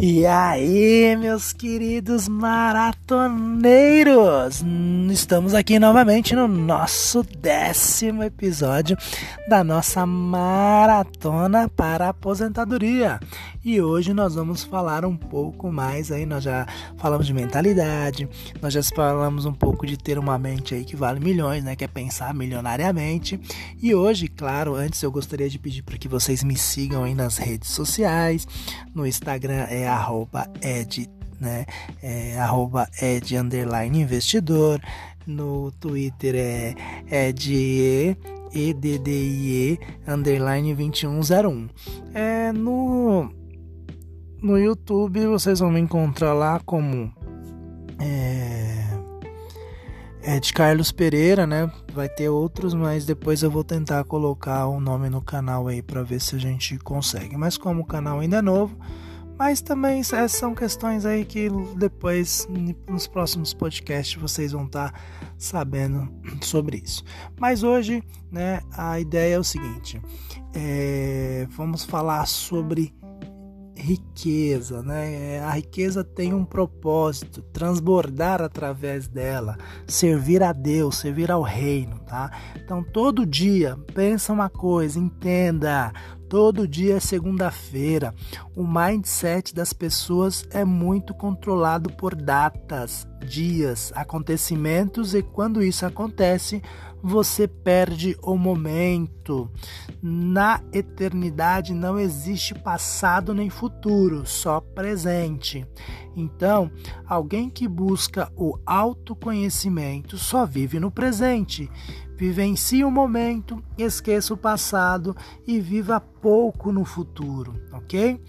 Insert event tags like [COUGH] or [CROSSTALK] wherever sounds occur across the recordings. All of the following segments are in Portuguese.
E aí, meus queridos maratoneiros! Estamos aqui novamente no nosso décimo episódio da nossa maratona para aposentadoria. E hoje nós vamos falar um pouco mais aí, nós já falamos de mentalidade, nós já falamos um pouco de ter uma mente aí que vale milhões, né, que é pensar milionariamente. E hoje, claro, antes eu gostaria de pedir para que vocês me sigam aí nas redes sociais, no Instagram é ed, né? É, ed underline investidor. No Twitter é ed EDDIE underline 2101. É no no YouTube vocês vão me encontrar lá como é, é de Carlos Pereira, né? Vai ter outros, mas depois eu vou tentar colocar o nome no canal aí para ver se a gente consegue. Mas como o canal ainda é novo, mas também são questões aí que depois, nos próximos podcasts, vocês vão estar tá sabendo [CLEARS THROAT] sobre isso. Mas hoje, né, a ideia é o seguinte: é, vamos falar sobre riqueza, né? A riqueza tem um propósito, transbordar através dela, servir a Deus, servir ao reino, tá? Então todo dia pensa uma coisa, entenda, Todo dia é segunda-feira. O mindset das pessoas é muito controlado por datas, dias, acontecimentos e quando isso acontece, você perde o momento. Na eternidade não existe passado nem futuro, só presente. Então, alguém que busca o autoconhecimento só vive no presente. Vivencie o momento, esqueça o passado e viva pouco no futuro, ok?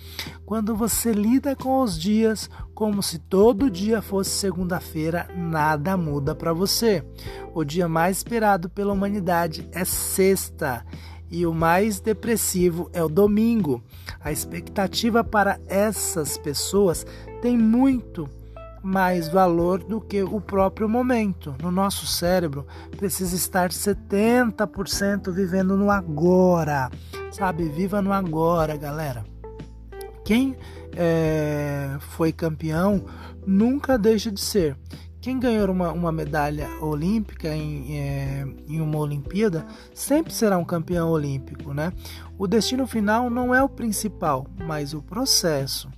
Quando você lida com os dias como se todo dia fosse segunda-feira, nada muda para você. O dia mais esperado pela humanidade é sexta e o mais depressivo é o domingo. A expectativa para essas pessoas tem muito mais valor do que o próprio momento. No nosso cérebro precisa estar 70% vivendo no agora, sabe? Viva no agora, galera. Quem é, foi campeão nunca deixa de ser. Quem ganhou uma, uma medalha olímpica em, é, em uma Olimpíada sempre será um campeão olímpico, né? O destino final não é o principal, mas o processo.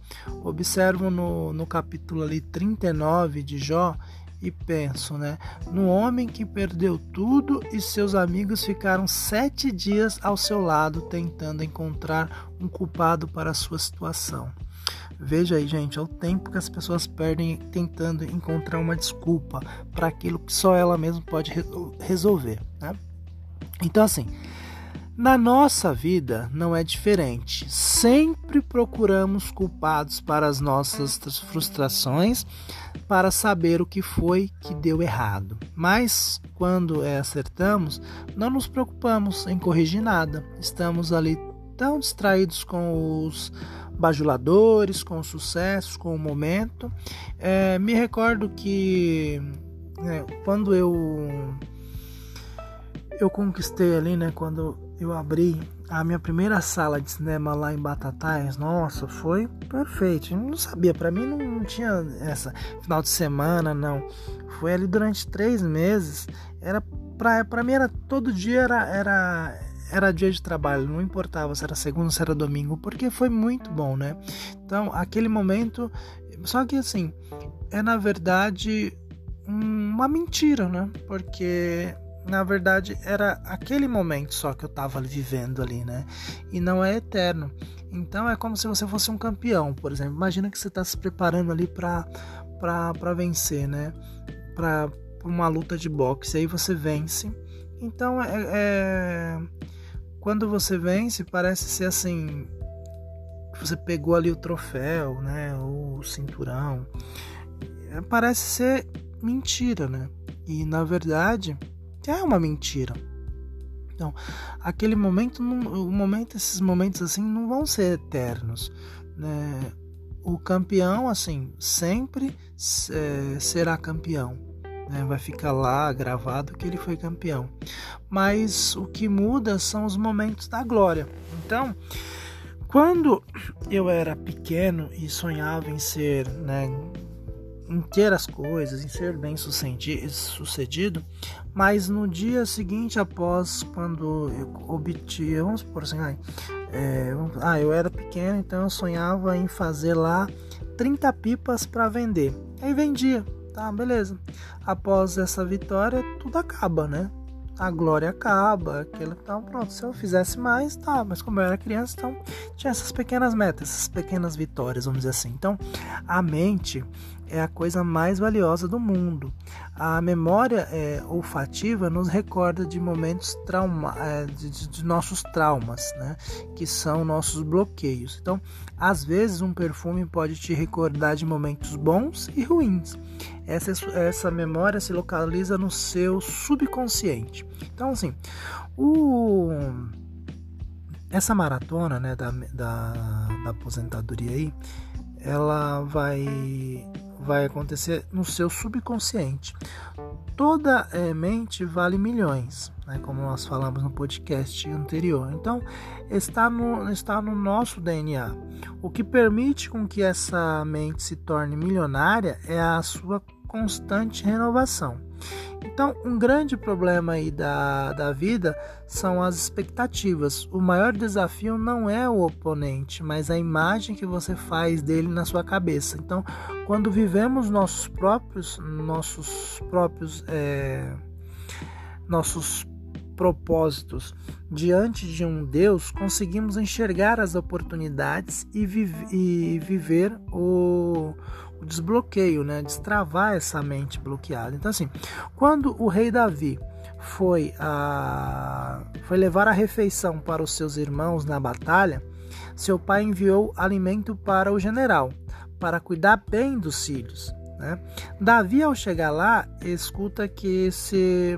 Observo no, no capítulo ali 39 de Jó e penso, né? No homem que perdeu tudo e seus amigos ficaram sete dias ao seu lado tentando encontrar um culpado para a sua situação. Veja aí, gente, é o tempo que as pessoas perdem tentando encontrar uma desculpa para aquilo que só ela mesma pode resolver, né? Então, assim, na nossa vida não é diferente. Sempre procuramos culpados para as nossas frustrações, para saber o que foi que deu errado. Mas quando é acertamos, não nos preocupamos em corrigir nada. Estamos ali tão distraídos com os bajuladores, com o sucesso, com o momento. É, me recordo que né, quando eu eu conquistei ali, né, quando eu abri a minha primeira sala de cinema lá em Batatais, nossa, foi perfeito. Eu não sabia, para mim não tinha essa final de semana, não. Foi ali durante três meses. Era para mim era todo dia era era era dia de trabalho, não importava se era segunda, se era domingo, porque foi muito bom, né? Então, aquele momento, só que assim, é na verdade uma mentira, né? Porque na verdade era aquele momento só que eu estava vivendo ali, né? E não é eterno. Então é como se você fosse um campeão, por exemplo. Imagina que você está se preparando ali para para vencer, né? Para uma luta de boxe, aí você vence. Então é, é quando você vence, parece ser assim. Você pegou ali o troféu, né? O cinturão. É, parece ser mentira, né? E na verdade é uma mentira. Então, aquele momento, o momento, esses momentos assim não vão ser eternos, né? O campeão, assim, sempre é, será campeão né? vai ficar lá gravado que ele foi campeão. Mas o que muda são os momentos da glória. Então, Quando eu era pequeno e sonhava em ser, né, em ter as coisas, em ser bem sucedido, mas no dia seguinte, após quando eu obtive, vamos por assim, é, ah, eu era pequeno, então eu sonhava em fazer lá 30 pipas para vender. Aí vendia, tá, beleza. Após essa vitória, tudo acaba, né? a glória acaba, aquilo então pronto, se eu fizesse mais, tá, mas como eu era criança, então tinha essas pequenas metas, essas pequenas vitórias, vamos dizer assim. Então, a mente é a coisa mais valiosa do mundo. A memória é, olfativa nos recorda de momentos trauma, é, de, de, nossos traumas, né? que são nossos bloqueios. Então, às vezes, um perfume pode te recordar de momentos bons e ruins. Essa, essa memória se localiza no seu subconsciente. Então, assim, o, essa maratona né, da, da, da aposentadoria aí, ela vai vai acontecer no seu subconsciente. Toda é, mente vale milhões, né, como nós falamos no podcast anterior. Então, está no, está no nosso DNA. O que permite com que essa mente se torne milionária é a sua constante renovação. Então, um grande problema aí da, da vida são as expectativas. O maior desafio não é o oponente, mas a imagem que você faz dele na sua cabeça. Então, quando vivemos nossos próprios, nossos próprios, é, nossos propósitos diante de um Deus, conseguimos enxergar as oportunidades e, e viver o, desbloqueio, né? Destravar essa mente bloqueada. Então, assim, quando o rei Davi foi, a, foi levar a refeição para os seus irmãos na batalha, seu pai enviou alimento para o general, para cuidar bem dos filhos. Né? Davi, ao chegar lá, escuta que se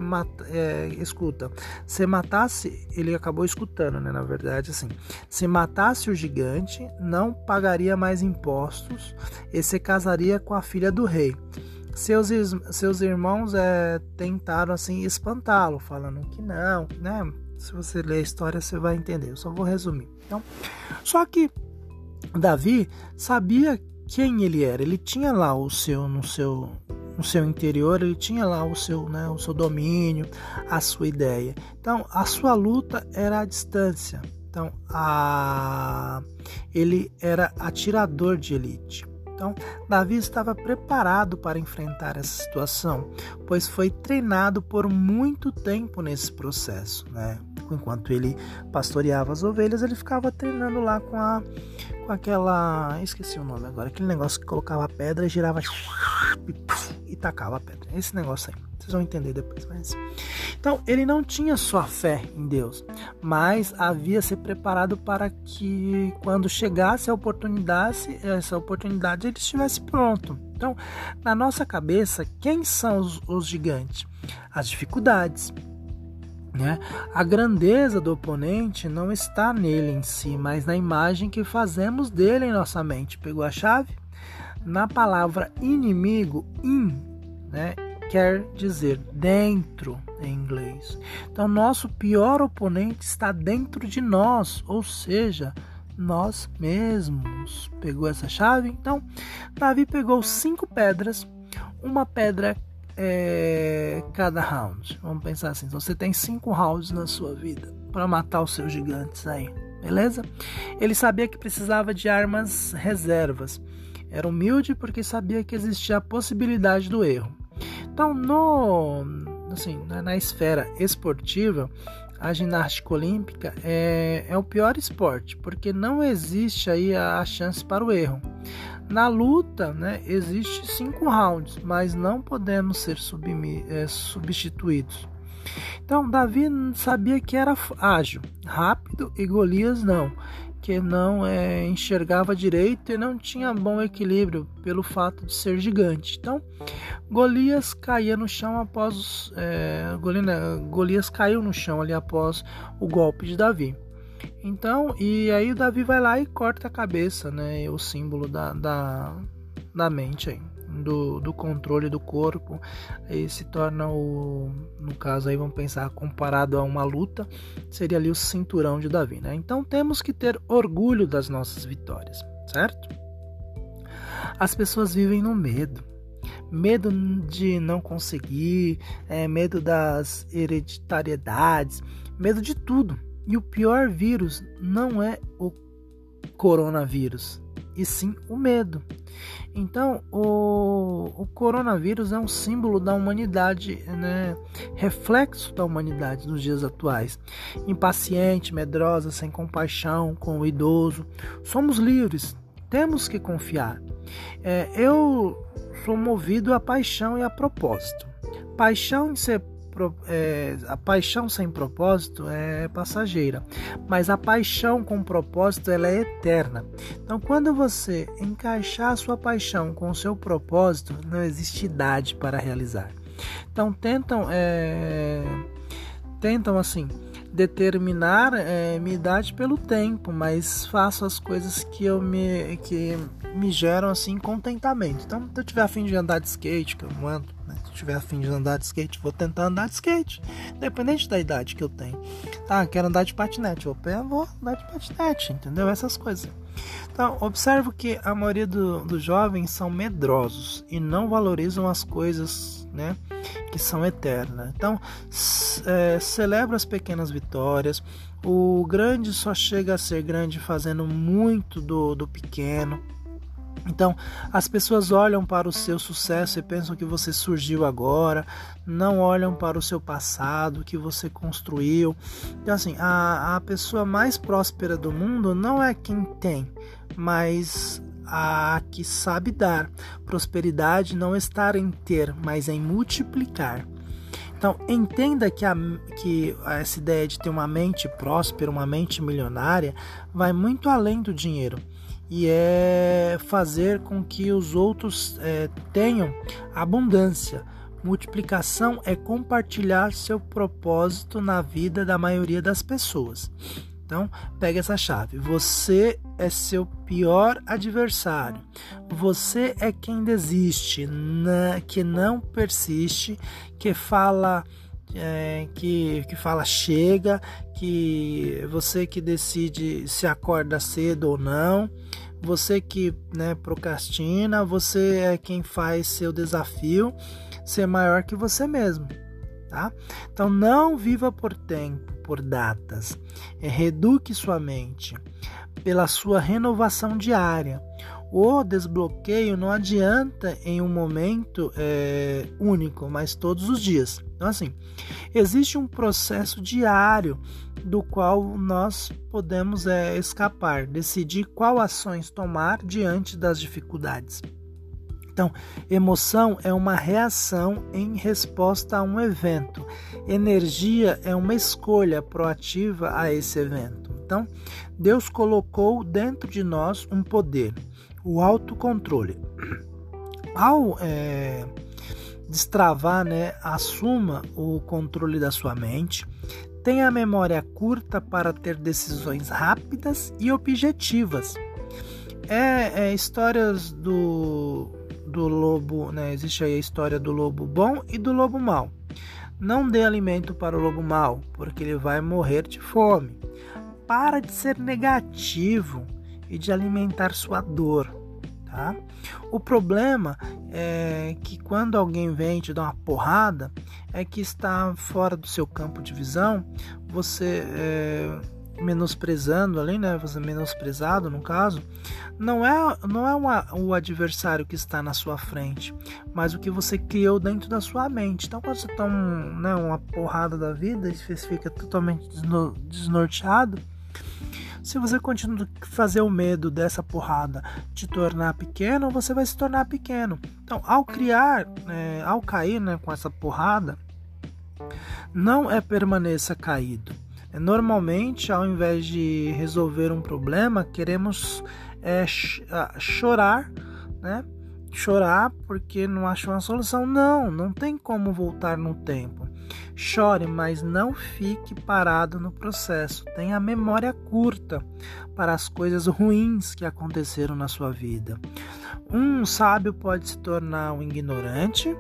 é, escuta, se matasse, ele acabou escutando, né? Na verdade, assim, se matasse o gigante, não pagaria mais impostos e se casaria com a filha do rei. Seus, seus irmãos é, tentaram assim espantá-lo, falando que não, né? Se você ler a história, você vai entender. Eu só vou resumir. Então, só que Davi sabia quem ele era. Ele tinha lá o seu no seu no seu interior, ele tinha lá o seu, né, o seu domínio, a sua ideia. Então, a sua luta era a distância. Então, a ele era atirador de elite. Então, Davi estava preparado para enfrentar essa situação, pois foi treinado por muito tempo nesse processo, né? Enquanto ele pastoreava as ovelhas, ele ficava treinando lá com a com aquela, esqueci o nome agora, aquele negócio que colocava a pedra, girava e tacava a pedra. Esse negócio aí. Vocês vão entender depois, mas então ele não tinha só fé em Deus, mas havia se preparado para que quando chegasse a oportunidade, essa oportunidade ele estivesse pronto. Então, na nossa cabeça, quem são os, os gigantes? As dificuldades, né? A grandeza do oponente não está nele em si, mas na imagem que fazemos dele em nossa mente. Pegou a chave? Na palavra inimigo, in, né, quer dizer dentro em inglês. Então, nosso pior oponente está dentro de nós, ou seja, nós mesmos. Pegou essa chave? Então, Davi pegou cinco pedras, uma pedra é, cada round. Vamos pensar assim: você tem cinco rounds na sua vida para matar os seus gigantes aí, beleza? Ele sabia que precisava de armas reservas. Era humilde porque sabia que existia a possibilidade do erro. Então, no, assim, na esfera esportiva, a ginástica olímpica é, é o pior esporte, porque não existe aí a, a chance para o erro. Na luta, né, existe cinco rounds, mas não podemos ser é, substituídos. Então, Davi sabia que era ágil, rápido e Golias não, que não é, enxergava direito e não tinha bom equilíbrio pelo fato de ser gigante. Então, Golias caía no chão após é, Golias caiu no chão ali após o golpe de Davi. Então, e aí Davi vai lá e corta a cabeça, né? O símbolo da, da, da mente aí. Do, do controle do corpo e se torna o, no caso aí vamos pensar comparado a uma luta, seria ali o cinturão de Davi, né? Então temos que ter orgulho das nossas vitórias, certo? As pessoas vivem no medo. Medo de não conseguir, é, medo das hereditariedades, medo de tudo. E o pior vírus não é o coronavírus, e sim o medo. Então, o, o coronavírus é um símbolo da humanidade, né? reflexo da humanidade nos dias atuais. Impaciente, medrosa, sem compaixão com o idoso. Somos livres, temos que confiar. É, eu sou movido a paixão e a propósito. Paixão em ser é, a paixão sem propósito é passageira, mas a paixão com propósito ela é eterna. Então, quando você encaixar a sua paixão com o seu propósito, não existe idade para realizar. Então, tentam, é, tentam assim determinar é, minha idade pelo tempo, mas faço as coisas que eu me que me geram assim contentamento. Então, se eu tiver afim de andar de skate, que eu ando, né? se eu tiver afim de andar de skate, vou tentar andar de skate, independente da idade que eu tenho. Ah, quero andar de patinete, vou, vou andar de patinete, entendeu? Essas coisas. Então, observo que a maioria do, dos jovens são medrosos e não valorizam as coisas, né? Que são eternas. Então, é, celebra as pequenas vitórias. O grande só chega a ser grande fazendo muito do, do pequeno. Então, as pessoas olham para o seu sucesso e pensam que você surgiu agora, não olham para o seu passado, que você construiu. Então, assim, a, a pessoa mais próspera do mundo não é quem tem, mas a que sabe dar. Prosperidade não está em ter, mas em multiplicar. Então, entenda que, a, que essa ideia de ter uma mente próspera, uma mente milionária, vai muito além do dinheiro e é fazer com que os outros é, tenham abundância. Multiplicação é compartilhar seu propósito na vida da maioria das pessoas. Então, pega essa chave. Você é seu pior adversário. Você é quem desiste, que não persiste, que fala é, que, que fala chega, que você que decide se acorda cedo ou não, você que né, procrastina, você é quem faz seu desafio ser maior que você mesmo. Tá? Então não viva por tempo, por datas. É, reduque sua mente pela sua renovação diária. O desbloqueio não adianta em um momento é, único, mas todos os dias. Então, assim, existe um processo diário do qual nós podemos é, escapar, decidir qual ações tomar diante das dificuldades. Então, emoção é uma reação em resposta a um evento. Energia é uma escolha proativa a esse evento. Então, Deus colocou dentro de nós um poder o autocontrole. Ao é, destravar, né, assuma o controle da sua mente, tenha a memória curta para ter decisões rápidas e objetivas. É, é histórias do, do lobo, né? Existe aí a história do lobo bom e do lobo mau. Não dê alimento para o lobo mau, porque ele vai morrer de fome. Para de ser negativo e de alimentar sua dor. Tá? O problema é que quando alguém vem te dar uma porrada, é que está fora do seu campo de visão, você é, menosprezando ali, né? Você menosprezado no caso, não é não é uma, o adversário que está na sua frente, mas o que você criou dentro da sua mente. Então quando você toma né, uma porrada da vida e você fica totalmente desnorteado, se você continua a fazer o medo dessa porrada te tornar pequeno, você vai se tornar pequeno. Então, ao criar, é, ao cair né, com essa porrada, não é permaneça caído. É, normalmente, ao invés de resolver um problema, queremos é, chorar, né? Chorar porque não achou uma solução. Não, não tem como voltar no tempo. Chore, mas não fique parado no processo. Tenha memória curta para as coisas ruins que aconteceram na sua vida. Um sábio pode se tornar um ignorante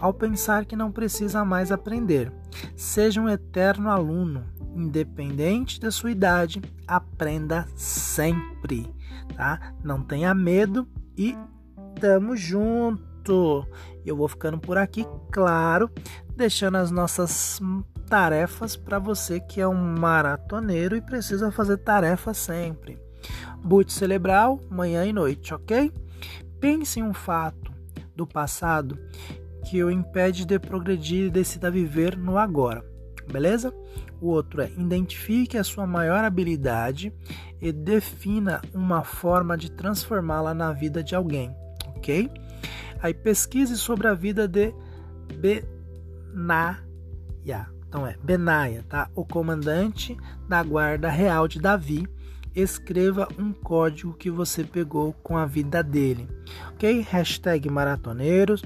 ao pensar que não precisa mais aprender. Seja um eterno aluno, independente da sua idade, aprenda sempre, tá? Não tenha medo e tamo junto. Eu vou ficando por aqui, claro, deixando as nossas tarefas para você que é um maratoneiro e precisa fazer tarefa sempre. Boot cerebral, manhã e noite, ok? Pense em um fato do passado que o impede de progredir e decida viver no agora, beleza? O outro é identifique a sua maior habilidade e defina uma forma de transformá-la na vida de alguém, ok? Aí pesquise sobre a vida de Benaia. Então é Benaia, tá? O comandante da guarda real de Davi. Escreva um código que você pegou com a vida dele, ok? Hashtag maratoneiros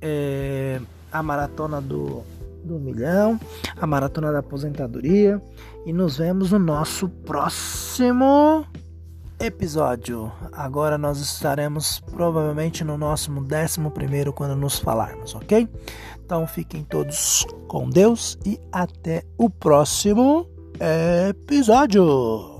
é, a maratona do, do milhão, a maratona da aposentadoria. E nos vemos no nosso próximo episódio. Agora nós estaremos provavelmente no nosso décimo primeiro quando nos falarmos, ok? Então fiquem todos com Deus e até o próximo episódio.